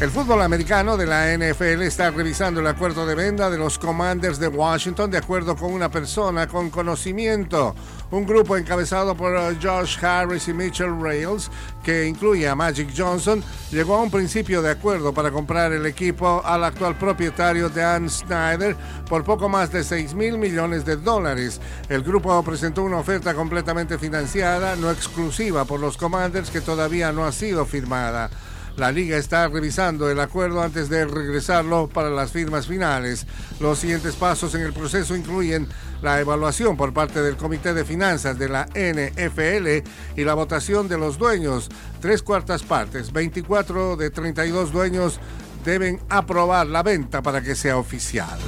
El fútbol americano de la NFL está revisando el acuerdo de venta de los Commanders de Washington de acuerdo con una persona con conocimiento. Un grupo encabezado por uh, Josh Harris y Mitchell Rails, que incluye a Magic Johnson, llegó a un principio de acuerdo para comprar el equipo al actual propietario Dan Snyder por poco más de 6 mil millones de dólares. El grupo presentó una oferta completamente financiada, no exclusiva por los Commanders, que todavía no ha sido firmada. La liga está revisando el acuerdo antes de regresarlo para las firmas finales. Los siguientes pasos en el proceso incluyen la evaluación por parte del Comité de Finanzas de la NFL y la votación de los dueños. Tres cuartas partes, 24 de 32 dueños deben aprobar la venta para que sea oficial.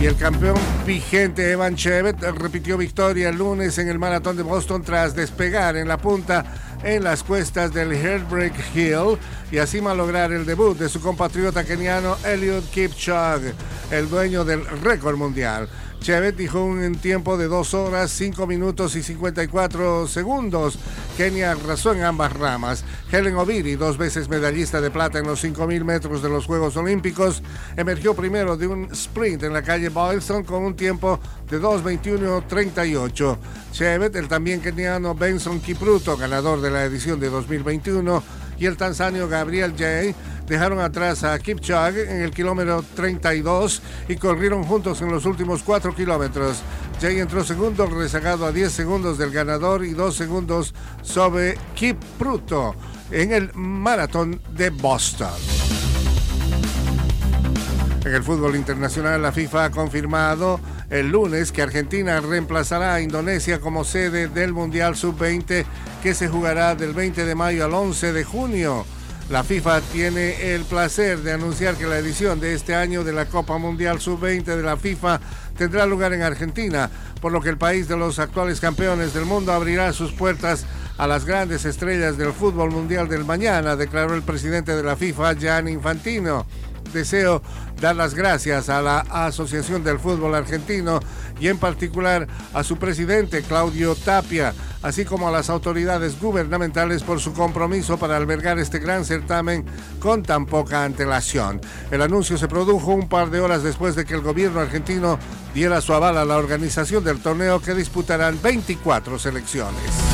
Y el campeón vigente Evan Chevet repitió victoria el lunes en el maratón de Boston tras despegar en la punta en las cuestas del Heartbreak Hill y así malograr el debut de su compatriota keniano Eliud Kipchoge, el dueño del récord mundial. Chevet dijo un tiempo de 2 horas, 5 minutos y 54 segundos. Kenia arrasó en ambas ramas. Helen Obiri, dos veces medallista de plata en los 5.000 metros de los Juegos Olímpicos, emergió primero de un sprint en la calle Boylston con un tiempo de 2.21.38. Chevet, el también keniano Benson Kipruto, ganador de la edición de 2021, y el tanzanio Gabriel Jay dejaron atrás a Kipchoge en el kilómetro 32 y corrieron juntos en los últimos 4 kilómetros. Jay entró segundo, rezagado a 10 segundos del ganador y 2 segundos sobre Kipruto en el maratón de Boston. En el fútbol internacional, la FIFA ha confirmado el lunes que Argentina reemplazará a Indonesia como sede del Mundial Sub-20 que se jugará del 20 de mayo al 11 de junio. La FIFA tiene el placer de anunciar que la edición de este año de la Copa Mundial Sub-20 de la FIFA tendrá lugar en Argentina, por lo que el país de los actuales campeones del mundo abrirá sus puertas a las grandes estrellas del fútbol mundial del mañana, declaró el presidente de la FIFA, Gianni Infantino deseo dar las gracias a la Asociación del Fútbol Argentino y en particular a su presidente Claudio Tapia, así como a las autoridades gubernamentales por su compromiso para albergar este gran certamen con tan poca antelación. El anuncio se produjo un par de horas después de que el gobierno argentino diera su aval a la organización del torneo que disputarán 24 selecciones.